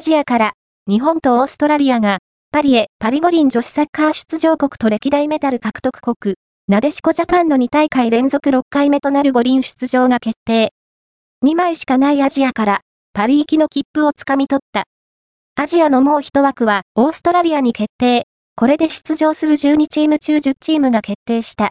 アジアから、日本とオーストラリアが、パリへパリ五輪女子サッカー出場国と歴代メダル獲得国、なでしこジャパンの2大会連続6回目となる五輪出場が決定。2枚しかないアジアから、パリ行きの切符をつかみ取った。アジアのもう一枠は、オーストラリアに決定。これで出場する12チーム中10チームが決定した。